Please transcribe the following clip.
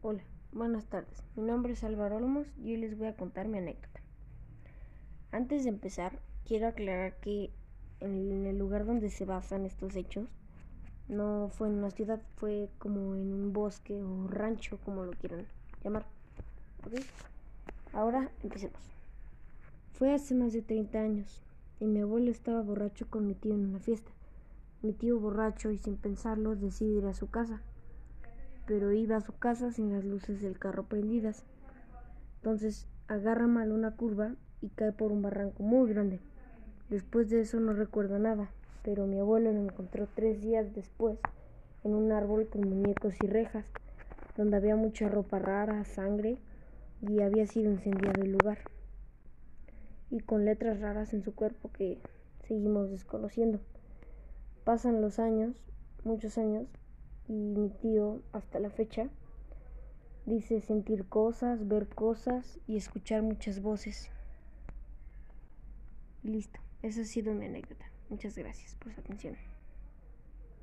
Hola, buenas tardes. Mi nombre es Álvaro Olmos y hoy les voy a contar mi anécdota. Antes de empezar, quiero aclarar que en el lugar donde se basan estos hechos no fue en una ciudad, fue como en un bosque o rancho, como lo quieran llamar. Ahora empecemos. Fue hace más de 30 años y mi abuelo estaba borracho con mi tío en una fiesta. Mi tío borracho y sin pensarlo decide ir a su casa pero iba a su casa sin las luces del carro prendidas. Entonces agarra mal una curva y cae por un barranco muy grande. Después de eso no recuerdo nada, pero mi abuelo lo encontró tres días después en un árbol con muñecos y rejas, donde había mucha ropa rara, sangre y había sido incendiado el lugar. Y con letras raras en su cuerpo que seguimos desconociendo. Pasan los años, muchos años, y mi tío hasta la fecha dice sentir cosas, ver cosas y escuchar muchas voces. listo, esa ha sido mi anécdota. Muchas gracias por su atención.